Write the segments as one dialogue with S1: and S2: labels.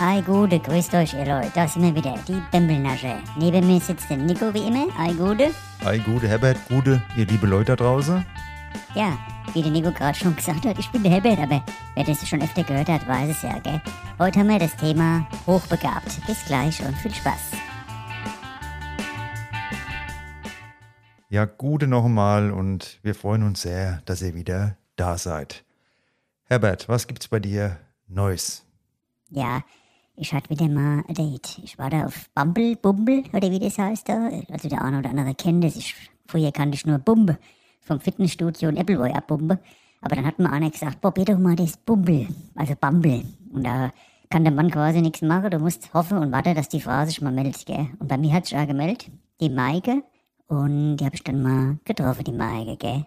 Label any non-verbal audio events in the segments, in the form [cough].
S1: Ei Gude, grüßt euch ihr Leute, da sind wir wieder, die Bembelnasche. Neben mir sitzt der Nico wie immer, Ei Gude.
S2: Ei Gude, Herbert, Gude, ihr liebe Leute da draußen.
S1: Ja, wie der Nico gerade schon [laughs] gesagt hat, ich bin der Herbert, aber wer das schon öfter gehört hat, weiß es ja, gell? Heute haben wir das Thema Hochbegabt. Bis gleich und viel Spaß.
S2: Ja, Gude noch einmal und wir freuen uns sehr, dass ihr wieder da seid. Herbert, was gibt's bei dir Neues?
S1: Ja, ich hatte wieder mal ein Date. Ich war da auf Bumble, Bumble, oder wie das heißt da. Also der eine oder andere kennt das. Ich, früher kannte ich nur Bumble vom Fitnessstudio und Appleboy abbumbe. Aber dann hat mir einer gesagt, boah, bitte doch mal das Bumble, also Bumble. Und da kann der Mann quasi nichts machen. Du musst hoffen und warten, dass die Frau sich mal meldet, gell. Und bei mir hat sich auch gemeldet, die Maike. Und die habe ich dann mal getroffen, die Maike, gell.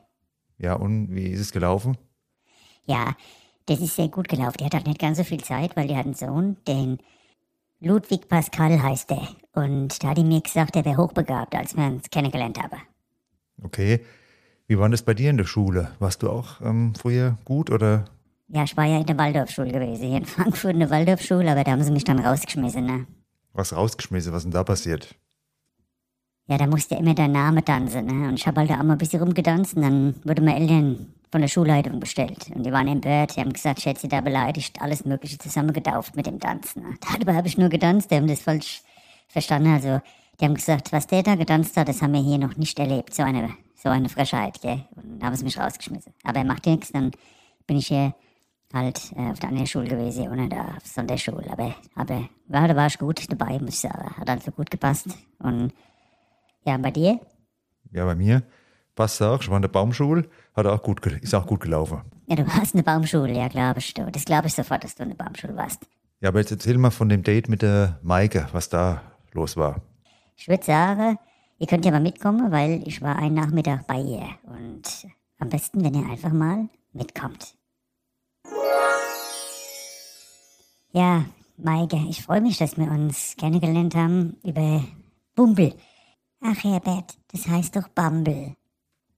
S2: Ja, und wie ist es gelaufen?
S1: Ja, das ist sehr gut gelaufen. Die hat halt nicht ganz so viel Zeit, weil die hat einen Sohn, den Ludwig Pascal heißt der. Und da hat die mir gesagt, der wäre hochbegabt, als wir uns kennengelernt haben.
S2: Okay. Wie war das bei dir in der Schule? Warst du auch ähm, früher gut oder?
S1: Ja, ich war ja in der Waldorfschule gewesen, hier in Frankfurt in der Waldorfschule, aber da haben sie mich dann rausgeschmissen, ne?
S2: Was rausgeschmissen? Was ist denn da passiert?
S1: Ja, da musste immer der Name tanzen, ne? Und ich habe halt da auch mal ein bisschen rumgetanzt und dann wurde mir Eltern von der Schulleitung bestellt. Und die waren empört, die haben gesagt, ich hätte sie da beleidigt, alles Mögliche zusammengetauft mit dem Tanzen. Dabei habe ich nur getanzt, die haben das falsch verstanden. Also, die haben gesagt, was der da getanzt hat, das haben wir hier noch nicht erlebt. So eine, so eine Frechheit, gell? Und haben sie mich rausgeschmissen. Aber er macht nichts, dann bin ich hier halt äh, auf der anderen Schule gewesen, ohne da auf Sonderschule. Aber, aber ja, da war ich gut dabei, muss ich sagen. Hat einfach gut gepasst. Und ja, bei dir?
S2: Ja, bei mir passt auch. Ich war in der Baumschule, hat auch gut, ist auch gut gelaufen.
S1: Ja, du warst in der Baumschule, ja, glaube ich. Du. Das glaube ich sofort, dass du in der Baumschule warst.
S2: Ja, aber jetzt erzähl mal von dem Date mit der Maike, was da los war.
S1: Ich würde sagen, ihr könnt ja mal mitkommen, weil ich war einen Nachmittag bei ihr. Und am besten, wenn ihr einfach mal mitkommt. Ja, Maike, ich freue mich, dass wir uns kennengelernt haben über Bumble. Ach, Herbert, das heißt doch Bumble.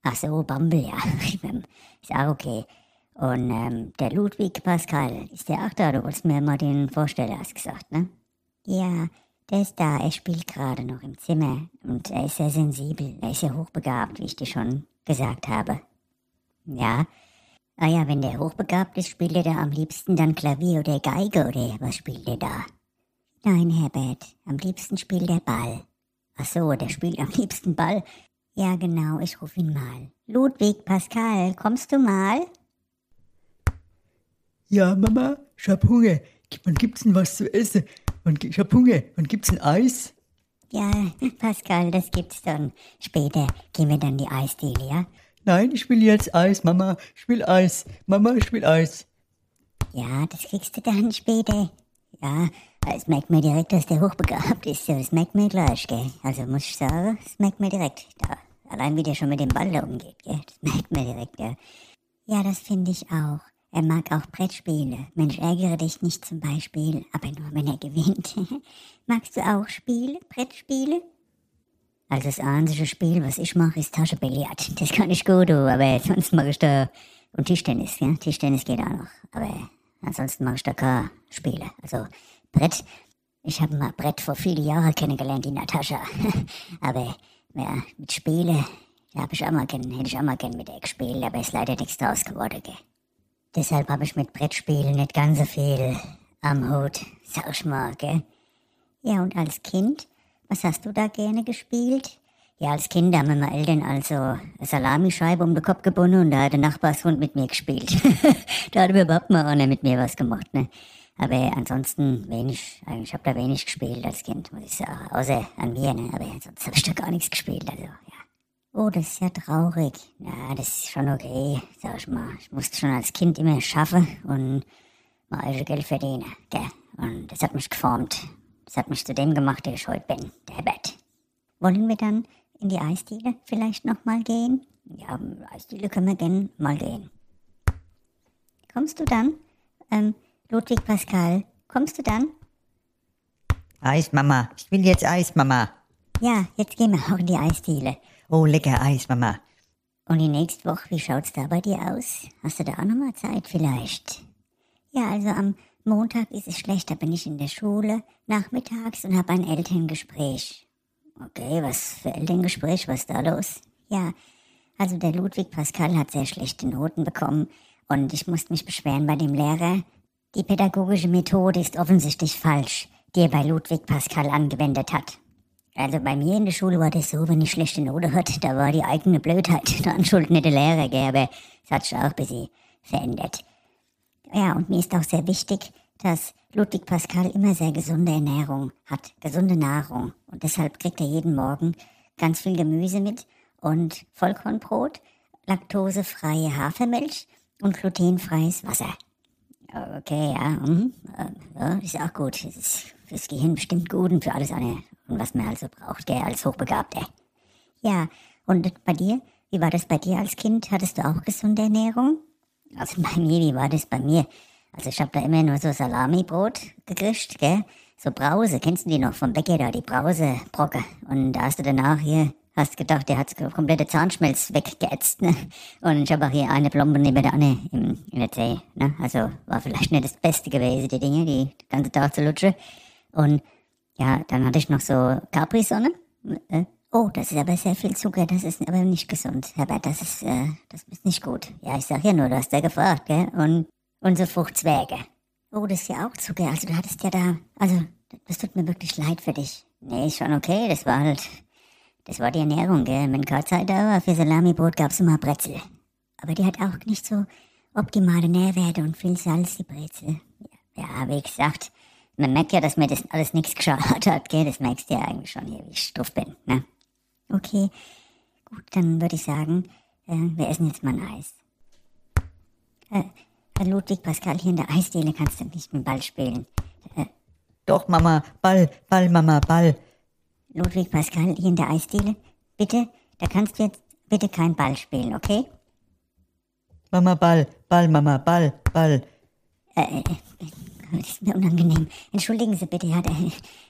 S1: Ach so, Bumble, ja. [laughs] Ist auch okay. Und ähm, der Ludwig Pascal, ist der auch da? Du wolltest mir mal den vorstellen, hast gesagt, ne? Ja, der ist da. Er spielt gerade noch im Zimmer. Und er ist sehr sensibel. Er ist sehr hochbegabt, wie ich dir schon gesagt habe. Ja. Ah ja, wenn der hochbegabt ist, spielt er da am liebsten dann Klavier oder Geige oder was spielt er da? Nein, Herbert. Am liebsten spielt er Ball. Ach so, der spielt am liebsten Ball. Ja, genau, ich ruf ihn mal. Ludwig, Pascal, kommst du mal?
S3: Ja, Mama, ich hab Hunger. Wann gibt's denn was zu essen? Ich hab Hunger. Wann gibt's ein Eis?
S1: Ja, [laughs] Pascal, das gibt's dann. Später gehen wir dann die Eisdiele, ja?
S3: Nein, ich will jetzt Eis, Mama. Ich will Eis. Mama, ich will Eis.
S1: Ja, das kriegst du dann später. Ja, es merkt man direkt, dass der hochbegabt ist. Das merkt man gleich, gell? Also muss ich sagen, das merkt man direkt. Da, allein wie der schon mit dem Ball da umgeht, gell? Das merkt man direkt, ja. Ja, das finde ich auch. Er mag auch Brettspiele. Mensch, ärgere dich nicht zum Beispiel, aber nur wenn er gewinnt. [laughs] Magst du auch Spiele, Brettspiele? Also das einzige Spiel, was ich mache, ist Taschenbillard. Das kann ich gut, aber sonst mache ich da... Und Tischtennis, ja? Tischtennis geht auch noch. Aber ansonsten mache ich da keine Spiele. Also Brett, ich habe mal Brett vor viele Jahren kennengelernt, die Natascha. [laughs] aber ja, mit Spiele, habe ich auch mal gern, hätte ich auch mal gern mit ihr gespielt, aber ist leider nichts draus geworden, gell? Deshalb habe ich mit Brettspielen nicht ganz so viel am Hut, sag ich mal, gell? Ja, und als Kind, was hast du da gerne gespielt? Ja, als Kind haben meine Eltern also eine Salamischeibe um den Kopf gebunden und da hat der Nachbarshund mit mir gespielt. [laughs] da hat überhaupt mal einer mit mir was gemacht, ne? Aber ansonsten wenig, eigentlich habe da wenig gespielt als Kind, muss ich sagen. Außer an mir, ne? Aber sonst habe ich da gar nichts gespielt, also, ja. Oh, das ist ja traurig. Ja, das ist schon okay, sag ich mal. Ich musste schon als Kind immer schaffen und mal also Geld verdienen, gell? Und das hat mich geformt. Das hat mich zu dem gemacht, der ich heute bin, der Herbert. Wollen wir dann in die Eisdiele vielleicht noch mal gehen? Ja, Eisdiele können wir gerne mal gehen. Kommst du dann? Ähm, Ludwig Pascal, kommst du dann?
S4: Eis, Mama. Ich will jetzt Eis, Mama.
S1: Ja, jetzt gehen wir auch in die Eisdiele.
S4: Oh, lecker Eis, Mama.
S1: Und die nächste Woche, wie schaut's da bei dir aus? Hast du da auch noch mal Zeit vielleicht? Ja, also am Montag ist es schlecht, da bin ich in der Schule nachmittags und habe ein Elterngespräch. Okay, was für Elterngespräch? Was ist da los? Ja, also der Ludwig Pascal hat sehr schlechte Noten bekommen und ich musste mich beschweren bei dem Lehrer. Die pädagogische Methode ist offensichtlich falsch, die er bei Ludwig Pascal angewendet hat. Also bei mir in der Schule war das so, wenn ich schlechte Note hatte, da war die eigene Blödheit [laughs] dran schuld, nicht der Lehrer, aber es hat sich auch ein bisschen verändert. Ja, und mir ist auch sehr wichtig, dass Ludwig Pascal immer sehr gesunde Ernährung hat, gesunde Nahrung. Und deshalb kriegt er jeden Morgen ganz viel Gemüse mit und Vollkornbrot, laktosefreie Hafermilch und glutenfreies Wasser. Okay, ja, hm, ja, ist auch gut. Das ist fürs Gehirn bestimmt gut und für alles andere, und was man also braucht, gell, als Hochbegabter. Ja, und bei dir? Wie war das bei dir als Kind? Hattest du auch gesunde Ernährung? Also bei mir, wie war das bei mir? Also ich habe da immer nur so Salamibrot gekriegt, gell? So Brause, kennst du die noch vom Bäcker da, die Brausebrocke? Und da hast du danach hier, hast gedacht, der hat komplette Zahnschmelz weggeätzt, ne? Und ich habe auch hier eine Plombe neben der andere im, in der Zeh, ne? Also war vielleicht nicht das Beste gewesen, die Dinge, die, ganze Tag zu lutschen. Und ja, dann hatte ich noch so Capri-Sonne. Äh, Oh, das ist aber sehr viel Zucker, das ist aber nicht gesund, Herbert, das ist, äh, das ist nicht gut. Ja, ich sag ja nur, du hast ja gefragt, gell? Und unsere Fruchtzwerge. Oh, das ist ja auch Zucker, also du hattest ja da, also, das tut mir wirklich leid für dich. Nee, ist schon okay, das war halt, das war die Ernährung, gell? Wenn keine Zeit da war, für Salamibrot gab's immer Brezel. Aber die hat auch nicht so optimale Nährwerte und viel Salz, die Brezel. Ja, wie gesagt, man merkt ja, dass mir das alles nichts geschadet hat, gell? Das merkst du ja eigentlich schon hier, wie ich stuff bin, ne? Okay, gut, dann würde ich sagen, äh, wir essen jetzt mal ein Eis. Äh, Herr Ludwig Pascal, hier in der Eisdiele kannst du nicht mit Ball spielen. Äh,
S4: Doch, Mama, Ball, Ball, Mama, Ball.
S1: Ludwig Pascal, hier in der Eisdiele, bitte, da kannst du jetzt bitte kein Ball spielen, okay?
S4: Mama, Ball, Ball, Mama, Ball, Ball.
S1: Äh, äh, das ist mir unangenehm. Entschuldigen Sie bitte, ja, der,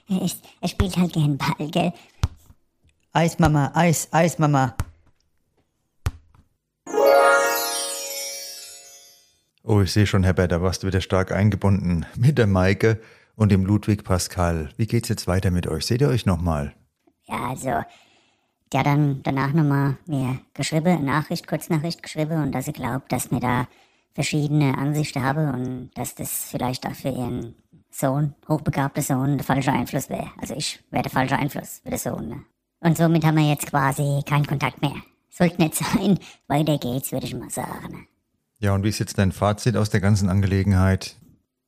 S1: er, ist, er spielt halt gern Ball, gell?
S4: Eis, Mama, Eis, Eis, Mama.
S2: Oh, ich sehe schon, Herbert, da warst du wieder stark eingebunden mit der Maike und dem Ludwig Pascal. Wie geht's jetzt weiter mit euch? Seht ihr euch nochmal?
S1: Ja, also, der dann danach nochmal mir geschrieben, Nachricht, Kurznachricht geschrieben und dass sie glaubt, dass mir da verschiedene Ansichten habe und dass das vielleicht auch für ihren Sohn, hochbegabter Sohn, der falsche Einfluss wäre. Also ich wäre der falsche Einfluss für den Sohn. Ne? Und somit haben wir jetzt quasi keinen Kontakt mehr. Sollte nicht sein, [laughs] weiter geht's, würde ich mal sagen. ne?
S2: Ja, und wie ist jetzt dein Fazit aus der ganzen Angelegenheit?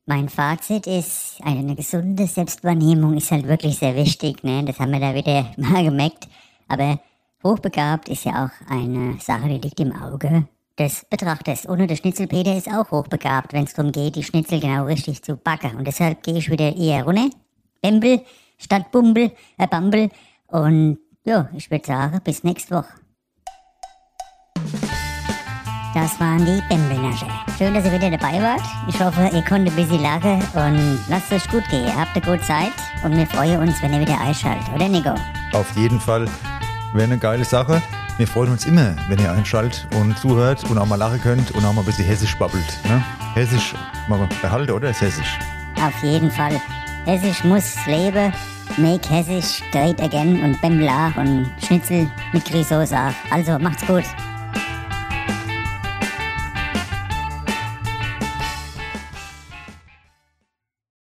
S1: Mein Fazit ist, eine gesunde Selbstwahrnehmung ist halt wirklich sehr wichtig, ne? Das haben wir da wieder [laughs] mal gemerkt. Aber hochbegabt ist ja auch eine Sache, die liegt im Auge des Betrachters. Ohne der Schnitzelpeter ist auch hochbegabt, wenn es darum geht, die Schnitzel genau richtig zu backen. Und deshalb gehe ich wieder eher runter. Bembel statt Bumbel, äh Bambel. Und ja, ich würde sagen, bis nächste Woche. Das waren die Bembelnasche. Schön, dass ihr wieder dabei wart. Ich hoffe, ihr konntet ein bisschen lachen und lasst es euch gut gehen. Habt eine gute Zeit und wir freuen uns, wenn ihr wieder einschaltet, oder Nico?
S2: Auf jeden Fall wäre eine geile Sache. Wir freuen uns immer, wenn ihr einschaltet und zuhört und auch mal lachen könnt und auch mal ein bisschen hessisch babbelt. Ne? Hessisch mal behalten, oder? Ist hessisch.
S1: Auf jeden Fall. Hessisch muss leben. Make Hessisch great again und Bembla und Schnitzel mit Grisauce auch. Also macht's gut.